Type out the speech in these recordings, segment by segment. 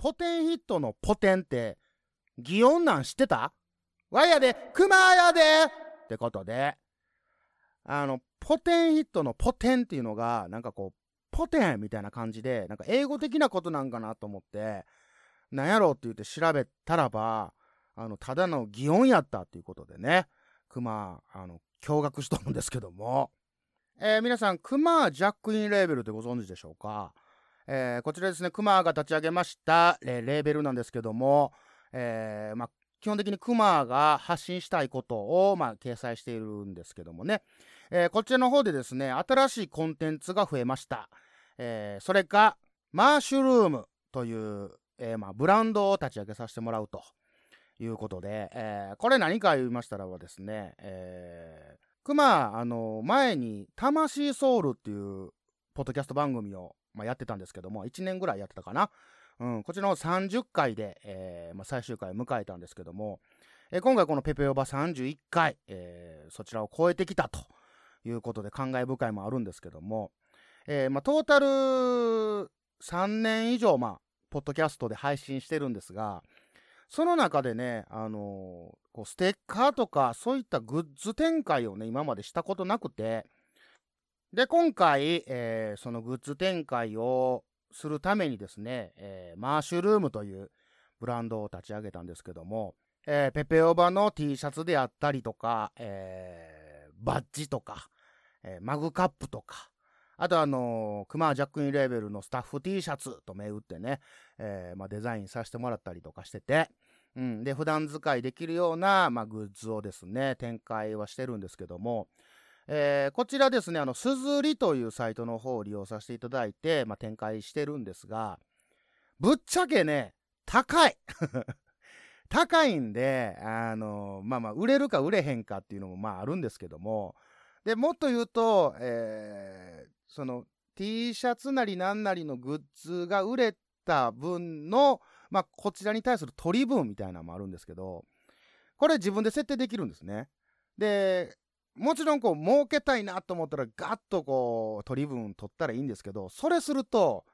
ポテンヒットのポテンって擬音なん知ってた？わやで、クマやで！ってことで、あの、ポテンヒットのポテンっていうのが、なんかこう、ポテンみたいな感じで、なんか英語的なことなんかなと思って、なんやろうって言って調べたらば、あの、ただの擬音やったっていうことでね、クマ、あの、驚愕しとるんですけども、えー、皆さん、クマジャックインレーベルってご存知でしょうか？えー、こちらですね、クマが立ち上げました、え、レーベルなんですけども、えー、まあ、基本的にクマが発信したいことを、まあ、掲載しているんですけどもね、えー、こちらの方でですね、新しいコンテンツが増えました。えー、それが、マーシュルームという、えー、まあ、ブランドを立ち上げさせてもらうということで、え、これ何か言いましたらはですね、えー、クマ、あの、前に、魂ソウルっていう、ポッドキャスト番組を、まあ、やってたんですけども、1年ぐらいやってたかな。うん、こちらの30回で、えーまあ、最終回を迎えたんですけども、えー、今回このペペオバ31回、えー、そちらを超えてきたということで感慨深いもあるんですけども、えーまあ、トータル3年以上、まあ、ポッドキャストで配信してるんですが、その中でね、あのー、ステッカーとかそういったグッズ展開をね、今までしたことなくて、で、今回、えー、そのグッズ展開をするためにですね、えー、マーシュルームというブランドを立ち上げたんですけども、えー、ペペオバの T シャツであったりとか、えー、バッジとか、えマグカップとか、あとあのー、クマージャックインレーベルのスタッフ T シャツと銘打ってね、えまあ、デザインさせてもらったりとかしてて、うん、で、普段使いできるような、まあ、グッズをですね、展開はしてるんですけども、えー、こちらですね、あの、すずりというサイトの方を利用させていただいて、まあ、展開してるんですが、ぶっちゃけね、高い 高いんで、あの、まあまあ、売れるか売れへんかっていうのもまああるんですけども、で、もっと言うと、えー、その T シャツなりなんなりのグッズが売れた分の、まあ、こちらに対する取り分みたいなのもあるんですけど、これ自分で設定できるんですね。で、もちろんこう儲けたいなと思ったらガッとこう取り分取ったらいいんですけどそれすると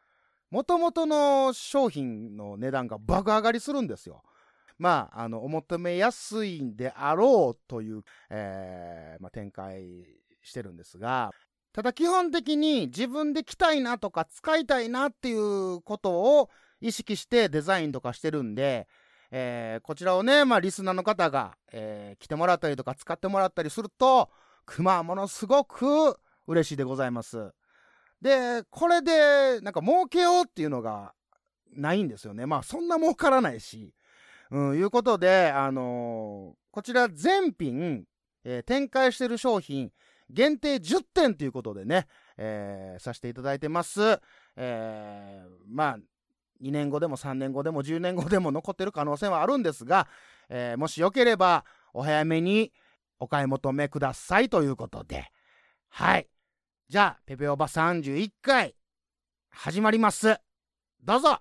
もともとの商品の値段が爆上がりするんですよ。まあ、あの、お求めやすいんであろうという、えー、まあ、展開してるんですが、ただ基本的に自分で着たいなとか使いたいなっていうことを意識してデザインとかしてるんで、えー、こちらをね、まあ、リスナーの方が、えー、来てもらったりとか使ってもらったりすると、熊はものすごく嬉しいでございます。で、これで、なんか儲けようっていうのがないんですよね。まあ、そんな儲からないし。うん、いうことで、あのー、こちら全品、えー、展開してる商品、限定10点ということでね、えー、させていただいてます。えー、まあ、2年後でも3年後でも10年後でも残ってる可能性はあるんですが、えー、もしよければお早めにお買い求めくださいということで。はい。じゃあ、ペペオバ31回、始まります。どうぞ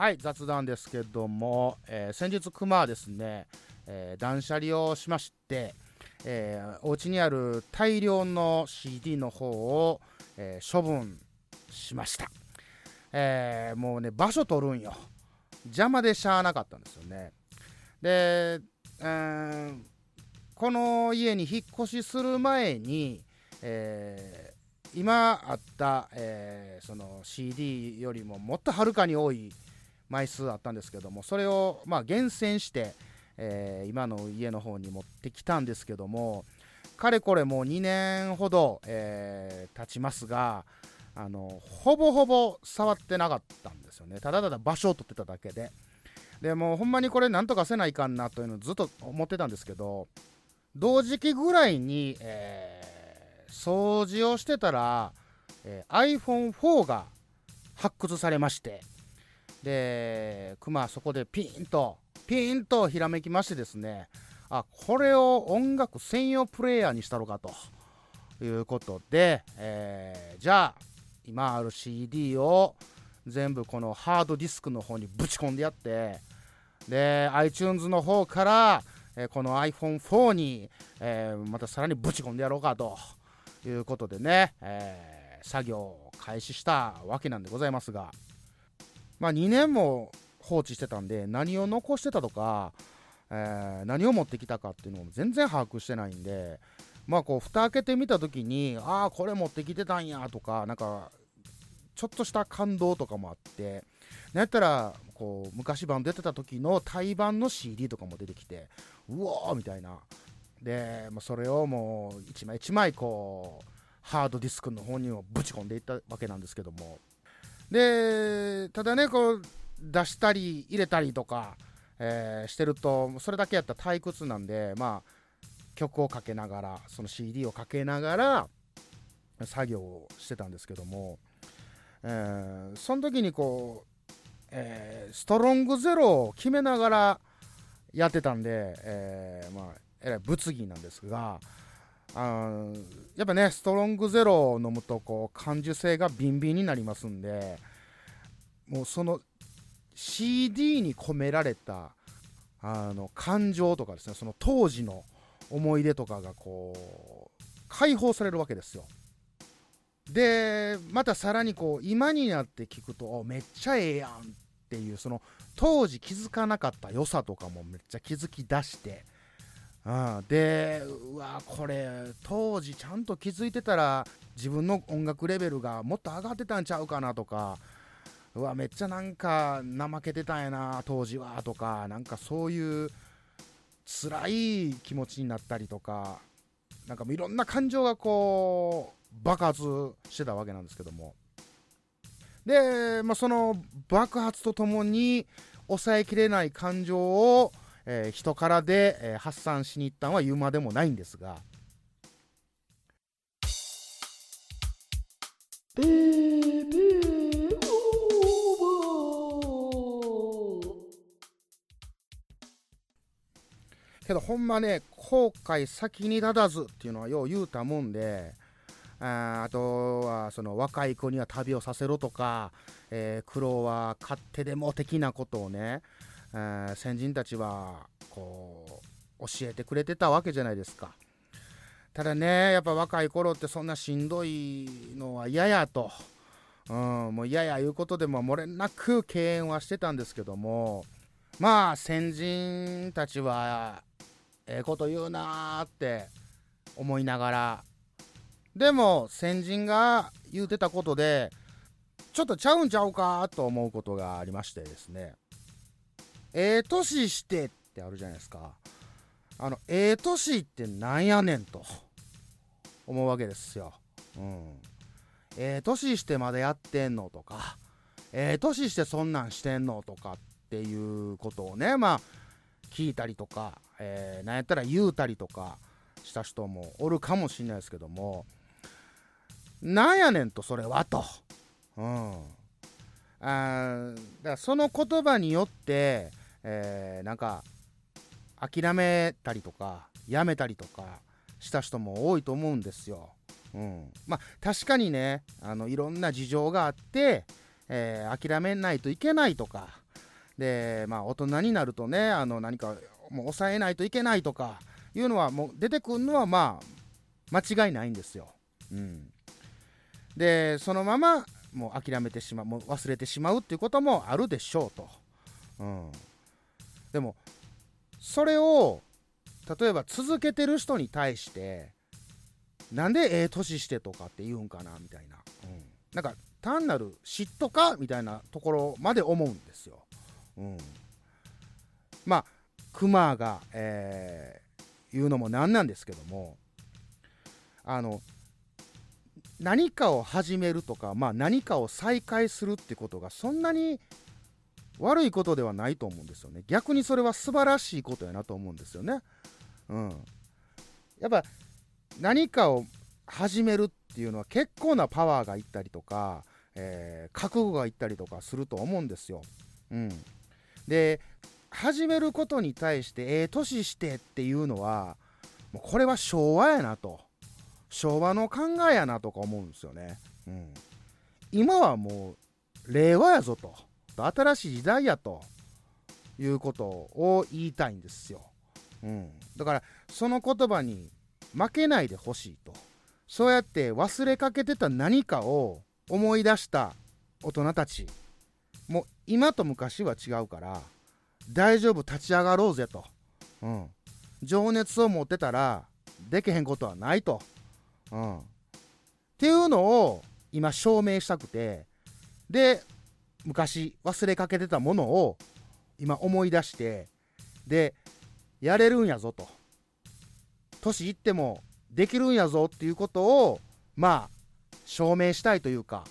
はい雑談ですけども、えー、先日熊はですね、えー、断捨離をしまして、えー、お家にある大量の CD の方を、えー、処分しました、えー、もうね場所取るんよ。邪魔でしゃあなかったんですよね。で、えー、この家に引っ越しする前に、えー、今あった、えー、その CD よりももっとはるかに多い枚数あったんですけどもそれをまあ厳選して、えー今の家の方に持ってきたんですけどもかれこれもう2年ほど、えー経ちますがあのほぼほぼ触ってなかったんですよね。ただただ場所を取ってただけで。でもうほんまにこれなんとかせないかんなというのをずっと思ってたんですけど同時期ぐらいに、えー掃除をしてたら、えー iPhone4 が発掘されまして。でクマそこでピンとピンとひらめきましてですねあこれを音楽専用プレイヤーにしたろかということで、えーじゃあ今ある CD を全部このハードディスクの方にぶち込んでやってで iTunes の方から、えーこの iPhone4 に、えーまたさらにぶち込んでやろうかということでね、えー作業を開始したわけなんでございますが。まあ2年も放置してたんで何を残してたとか、えー何を持ってきたかっていうのも全然把握してないんでまあこう蓋開けてみた時にああこれ持ってきてたんやとかなんかちょっとした感動とかもあってなんやったらこう昔版出てた時の対バンの CD とかも出てきてうおーみたいな。で、まあ、それをもう一枚一枚こうハードディスクの方にもぶち込んでいったわけなんですけども。でただねこう出したり入れたりとか、えーしてるとそれだけやったら退屈なんでまあ曲をかけながらその CD をかけながら作業をしてたんですけども、えーその時にこう、えーストロングゼロを決めながらやってたんで、えーまあえらい物議なんですがあやっぱねストロングゼロを飲むとこう感受性がビンビンになりますんでもうその CD に込められたあの感情とかですねその当時の思い出とかがこう解放されるわけですよ。でまたさらにこう今になって聞くとめっちゃええやんっていうその当時気づかなかった良さとかもめっちゃ気づき出してうん、でうわこれ当時ちゃんと気づいてたら自分の音楽レベルがもっと上がってたんちゃうかなとかうわめっちゃなんか怠けてたんやな当時はとかなんかそういう辛い気持ちになったりとかなんかいろんな感情がこう爆発してたわけなんですけども。で、まあ、その爆発とともに抑えきれない感情を、えー人からで、えー発散しに行ったのは言うまでもないんですが。けどほんまね後悔先に立たずっていうのはよう言うたもんでああとはその若い子には旅をさせろとか、えー苦労は勝手でも的なことをね、えー先人たちはこう教えてくれてたわけじゃないですか。ただねやっぱ若い頃ってそんなしんどいのは嫌やと、うん、もう嫌やいうことでも漏れなく敬遠はしてたんですけども。まあ先人たちはええこと言うなーって思いながら。でも先人が言うてたことでちょっとちゃうんちゃうかと思うことがありましてですね。ええ年してってあるじゃないですか。あのええ年ってなんやねんと。思うわけですよ。うん。ええ年してまでやってんのとか。ええ年してそんなんしてんのとかっていうことをねまあ聞いたりとか、えー、なんやったら言うたりとかした人もおるかもしれないですけども。なんやねんとそれはと、うん、あーだからその言葉によって、えーなんか諦めたりとかやめたりとかした人も多いと思うんですよ。うん、まあ確かにねあのいろんな事情があって、えー諦めないといけないとかでまあ大人になるとねあの何かもう抑えないといけないとかいうのはもう出てくるのはまあ間違いないんですよ。うん、でそのままもう諦めてしまうもう忘れてしまうっていうこともあるでしょうと。うん、でもそれを例えば続けてる人に対してなんでええ年してとかって言うんかなみたいな、うん、なんか単なる嫉妬かみたいなところまで思うんですよ。うん、まあクマが、えー、言うのもなんなんですけどもあの何かを始めるとか、まあ、何かを再開するってことがそんなに悪いことではないと思うんですよね。逆にそれは素晴らしいことやなと思うんですよね。うん。やっぱ何かを始めるっていうのは結構なパワーがいったりとか、えー、覚悟がいったりとかすると思うんですよ。うん。で始めることに対してええ年してっていうのはもうこれは昭和やなと。昭和の考えやなとか思うんですよね、うん、今はもう令和やぞと。新しい時代やということを言いたいんですよ、うん、だからその言葉に負けないでほしいと。そうやって忘れかけてた何かを思い出した大人たち。もう今と昔は違うから大丈夫立ち上がろうぜと、うん、情熱を持ってたらできへんことはないと、うん、っていうのを今証明したくて。で昔忘れかけてたものを今思い出してでやれるんやぞと。年いってもできるんやぞっていうことをまあ証明したいというか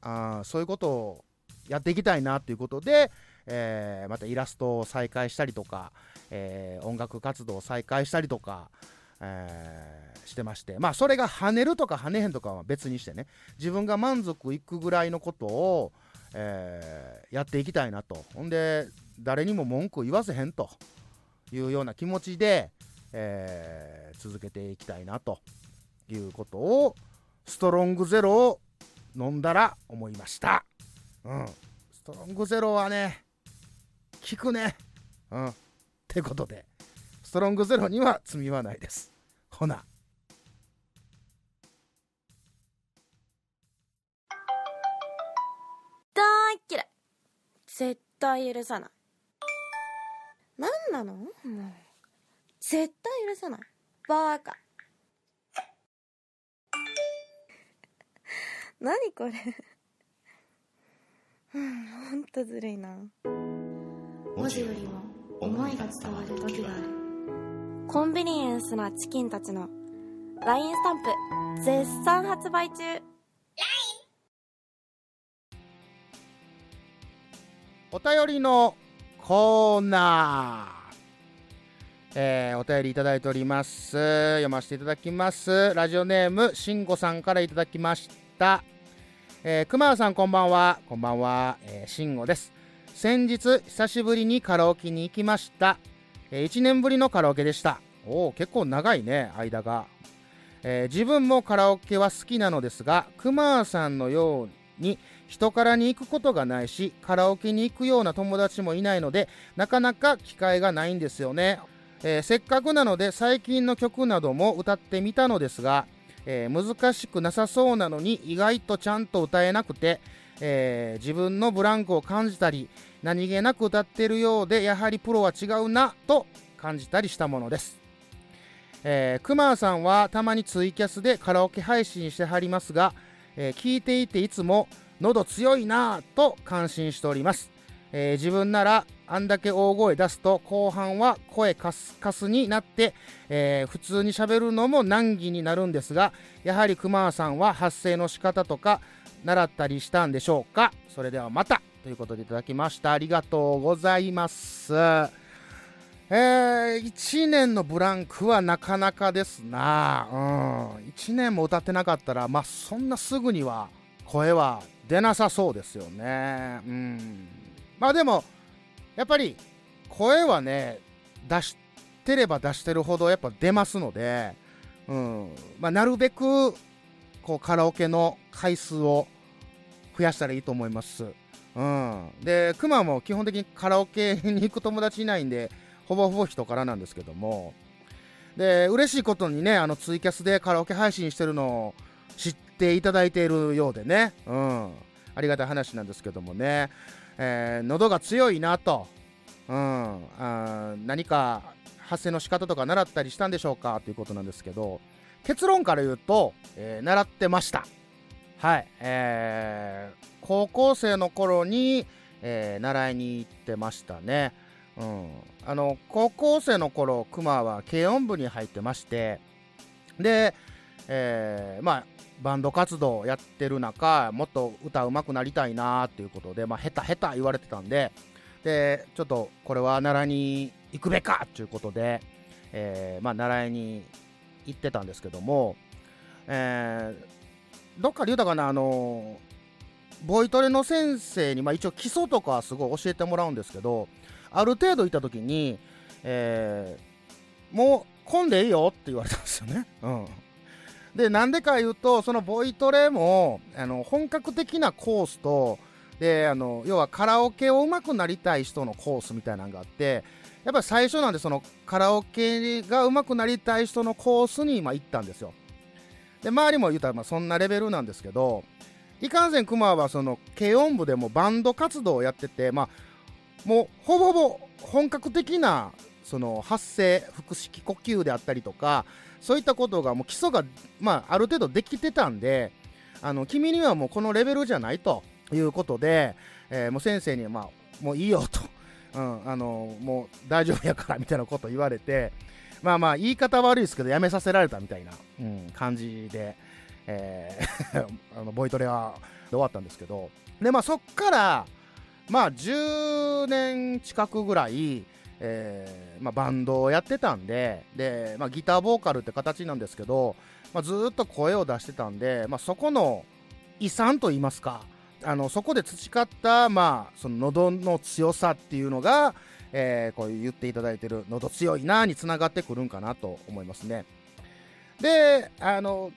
あそういうことをやっていきたいなということで、えー、またイラストを再開したりとか、えー、音楽活動を再開したりとか、えー、してまして。まあそれが跳ねるとか跳ねへんとかは別にしてね。自分が満足いくぐらいのことを、えやっていきたいなとほんで誰にも文句言わせへんというような気持ちで、え続けていきたいなということをストロングゼロを飲んだら思いました。うん。ストロングゼロはね、効くね。うん。ってことで、ストロングゼロには罪はないです。ほな。絶対許さない。何なの？もう。絶対許さない。バーカ。何これ？うん、ほんとずるいな。文字よりも思いが伝わる時がある。コンビニエンスなチキンたちの LINE スタンプ絶賛発売中お便りのコーナー、えー、お便りいただいております。読ませていただきます。ラジオネームしんごさんからいただきました。えー、熊さんこんばんは。こんばんは、え、しんごです。先日久しぶりにカラオケに行きました、えー、1年ぶりのカラオケでした。おお結構長いね間が、えー、自分もカラオケは好きなのですが熊さんのように人からに行くことがないしカラオケに行くような友達もいないのでなかなか機会がないんですよね、えー、せっかくなので最近の曲なども歌ってみたのですがえー、難しくなさそうなのに意外とちゃんと歌えなくて、えー、自分のブランクを感じたり何気なく歌ってるようでやはりプロは違うなと感じたりしたものです、えー、クマさんはたまにツイキャスでカラオケ配信してはりますが、えー、聞いていていつも喉強いなぁと感心しております、えー、自分ならあんだけ大声出すと後半は声カスカスになって、えー、普通にしゃべるのも難儀になるんですがやはり熊さんは発声の仕方とか習ったりしたんでしょうか？それではまたということでいただきました。ありがとうございます。えー、1年のブランクはなかなかですな、うん、1年も歌ってなかったらまあそんなすぐには声は出なさそうですよね。うん。まあでもやっぱり声はね出してれば出してるほどやっぱ出ますので、うん。まあ、なるべくこうカラオケの回数を増やしたらいいと思います。うん、で、クマも基本的にカラオケに行く友達いないんで、ほぼほぼ人からなんですけども、で、嬉しいことにね、あのツイキャスでカラオケ配信してるのを知っていただいているようでね、うん、ありがたい話なんですけどもね、えー、喉が強いなと、うん、あ何か発声の仕方とか習ったりしたんでしょうか？ということなんですけど結論から言うと、えー、習ってました。はい、えー、高校生の頃に、えー習いに行ってましたね。うん、あの高校生の頃クマは軽音部に入ってましてで、えーまあバンド活動をやってる中もっと歌うまくなりたいなっていうことで、まあ、下手下手言われてたんででちょっとこれは習いに行くべかということで、えーまあ、習いに行ってたんですけども、えーどっかで言うたかなあのボイトレの先生に、まあ、一応基礎とかすごい教えてもらうんですけどある程度行った時に、えーもう混んでいいよって言われたんですよね。うん、でなんでか言うとそのボイトレもあの本格的なコースとであの要はカラオケを上手くなりたい人のコースみたいなのがあってやっぱり最初なんでそのカラオケが上手くなりたい人のコースにまあ行ったんですよ。で周りも言うたらまあそんなレベルなんですけどいかんせんクマはその軽音部でもバンド活動をやっててまあもうほぼほぼ本格的なその発声腹式呼吸であったりとかそういったことがもう基礎が、まあ、ある程度できてたんであの君にはもうこのレベルじゃないということで、えーもう先生に、まあ、もういいよと、うん、あのもう大丈夫やからみたいなこと言われてまあまあ言い方悪いですけどやめさせられたみたいな、うん、感じで、えー あのボイトレは終わったんですけど。でまあそっからまあ10年近くぐらい、えーまあ、バンドをやってたんでで、まあ、ギターボーカルって形なんですけど、まあ、ずっと声を出してたんで、ま、そこの遺産といいますかあのそこで培った、まあ、その喉の強さっていうのが、えーこう言っていただいてる喉強いなにつながってくるんかなと思いますね。であの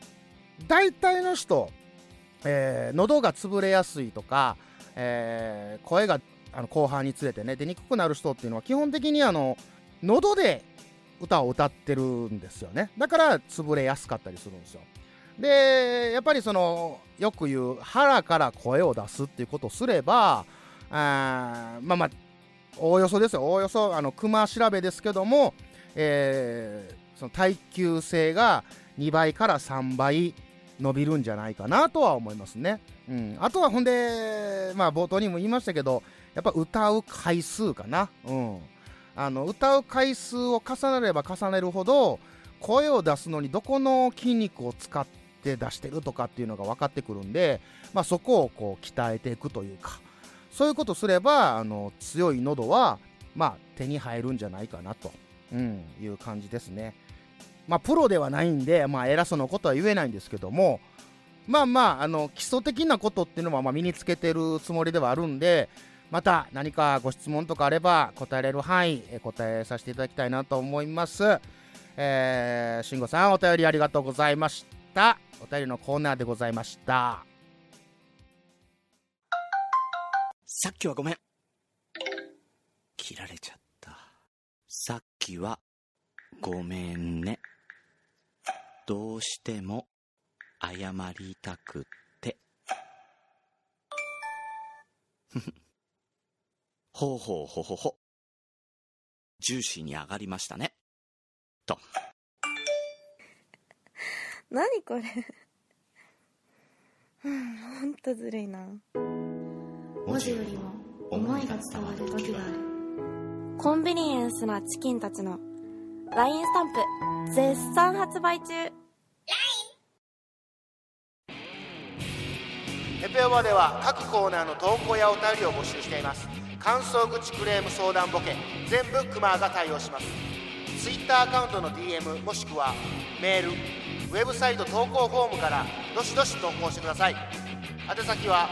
大体の人、えー喉が潰れやすいとか、えー声があの後半につれてね。出にくくなる人っていうのは基本的にあの喉で歌を歌ってるんですよね。だから潰れやすかったりするんですよ。でやっぱりそのよく言う腹から声を出すっていうことをすればあまあまあおおよそですよ。おおよそあの熊調べですけども、えーその耐久性が2倍から3倍伸びるんじゃないかなとは思いますね。うん、あとはほんで、まあ、冒頭にも言いましたけどやっぱ歌う回数かな、うん、あの歌う回数を重ねれば重ねるほど声を出すのにどこの筋肉を使って出してるとかっていうのが分かってくるんで、まあ、そこをこう鍛えていくというか。そういうことすればあの強い喉は、まあ、手に入るんじゃないかなと、うん、いう感じですね。まあ、プロではないんで、まあ、偉そうなことは言えないんですけども、まあまあ、あの基礎的なことっていうのはまあ身につけてるつもりではあるんで、また何かご質問とかあれば答えれる範囲答えさせていただきたいなと思います。えー、慎吾さんお便りありがとうございました。お便りのコーナーでございました。さっきはごめん。切られちゃった。さっきはごめんね。どうしても謝りたくって。ほうほうほほほ。ジューシーに上がりましたね。と。何これうんほんとずるいな文字よりも思いが伝わる時があるコンビニエンスなチキンたちの LINE スタンプ絶賛発売中エペオバでは各コーナーの投稿やお便りを募集しています感想口クレーム相談ボケ全部クマが対応します。ツイッターアカウントの DM もしくはメールウェブサイト投稿フォームからどしどし投稿してください。宛先は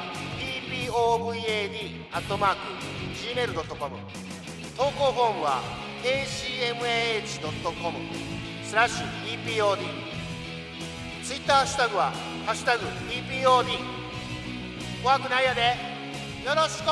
tpovad.gmail.com 投稿フォームは kcmah.com スラッシュ epod ツイッターハッシュタグは「ハッシュタグ #ppod」怖くないやでよろしく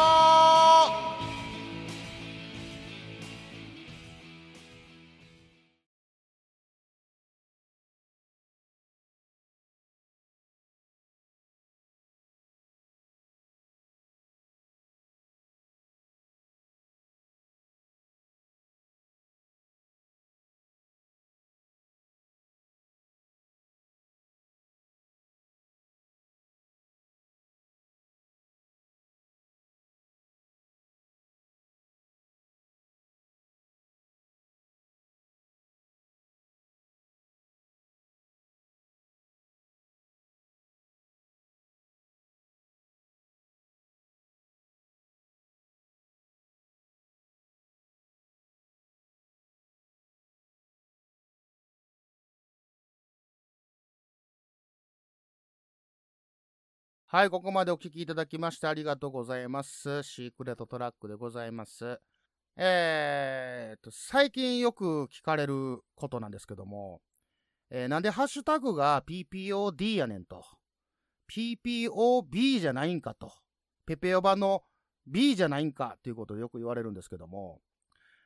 はい、ここまでお聞きいただきましてありがとうございます。シークレットトラックでございます。えーっと、最近よく聞かれることなんですけども、えーなんでハッシュタグが PPOD やねんと。PPOB じゃないんかと。ペペオバの B じゃないんかということをよく言われるんですけども、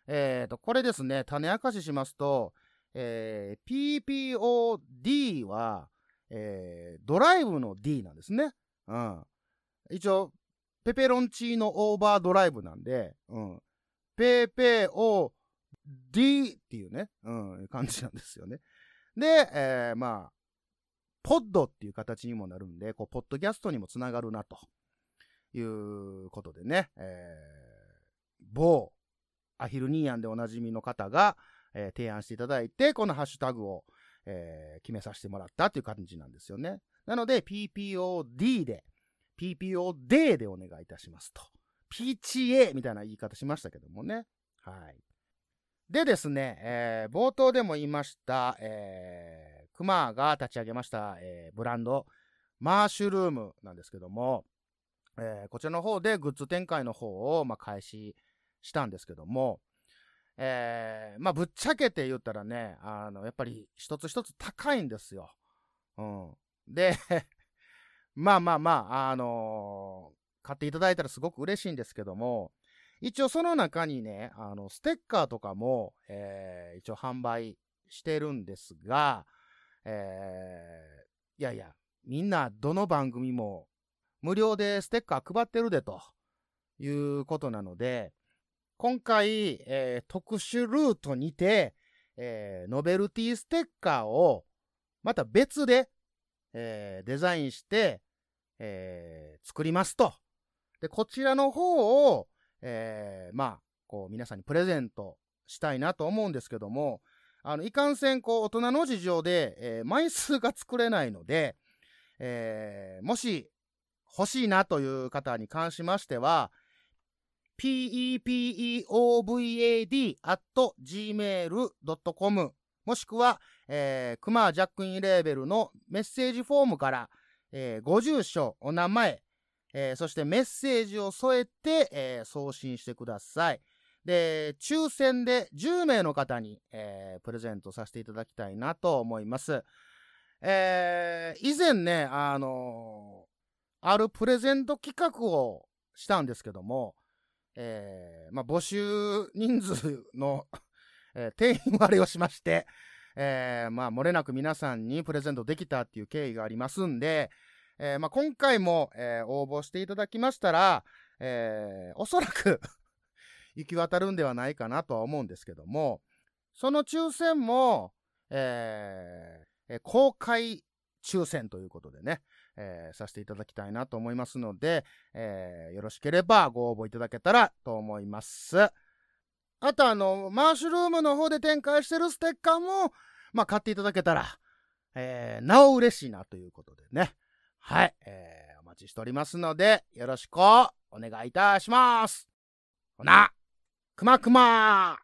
えーと、これですね、種明かししますと、えー PPOD は、えードライブの D なんですね。うん。一応、ペペロンチーノオーバードライブなんで、うん。ペペオ D っていうね、うん、感じなんですよね。で、えーまあ、ポッドっていう形にもなるんで、こう、ポッドキャストにもつながるな、ということでね、えー某アヒルニーヤンでおなじみの方が、えー提案していただいて、このハッシュタグを、えー決めさせてもらったっていう感じなんですよね。なので、PPOD で、PPOD でお願いいたしますと。PTA みたいな言い方しましたけどもね。はい。でですね、えー冒頭でも言いました、えー、クマが立ち上げました、えーブランド、マーシュルームなんですけども、えーこちらの方でグッズ展開の方を、まあ、開始したんですけども、えーまあ、ぶっちゃけて言ったらね、あの、やっぱり一つ一つ高いんですよ。うん。で、まあまあまあ、あのー買っていただいたらすごく嬉しいんですけども、一応その中にね、あの、ステッカーとかも、えー一応販売してるんですが、えーいやいや、みんなどの番組も無料でステッカー配ってるでということなので、今回、えー特殊ルートにて、えーノベルティステッカーをまた別で、えーデザインして、えー作りますと。で、こちらの方を、えーまあ、こう、皆さんにプレゼントしたいなと思うんですけども、あの、いかんせん、こう、大人の事情で、えー枚数が作れないので、えーもし、欲しいなという方に関しましては、pepeovad.gmail.com もしくは、えー、クマジャックインレーベルのメッセージフォームから、えーご住所、お名前、えーそしてメッセージを添えて、えー送信してください。で、抽選で10名の方に、えープレゼントさせていただきたいなと思います。えー以前ね、あのーあるプレゼント企画をしたんですけども、えーまあ、募集人数の、えー定員割れをしまして、えーまあ、漏れなく皆さんにプレゼントできたっていう経緯がありますんで、えーまあ、今回も、えー応募していただきましたら、えーおそらく 行き渡るんではないかなとは思うんですけども、その抽選も、えー公開抽選ということでね、えーさせていただきたいなと思いますので、えーよろしければご応募いただけたらと思います。あとあの、マッシュルームの方で展開してるステッカーも、まあ買っていただけたら、えーなお嬉しいなということでね。はい、えーお待ちしておりますので、よろしくお願いいたします。ほな、くまくまー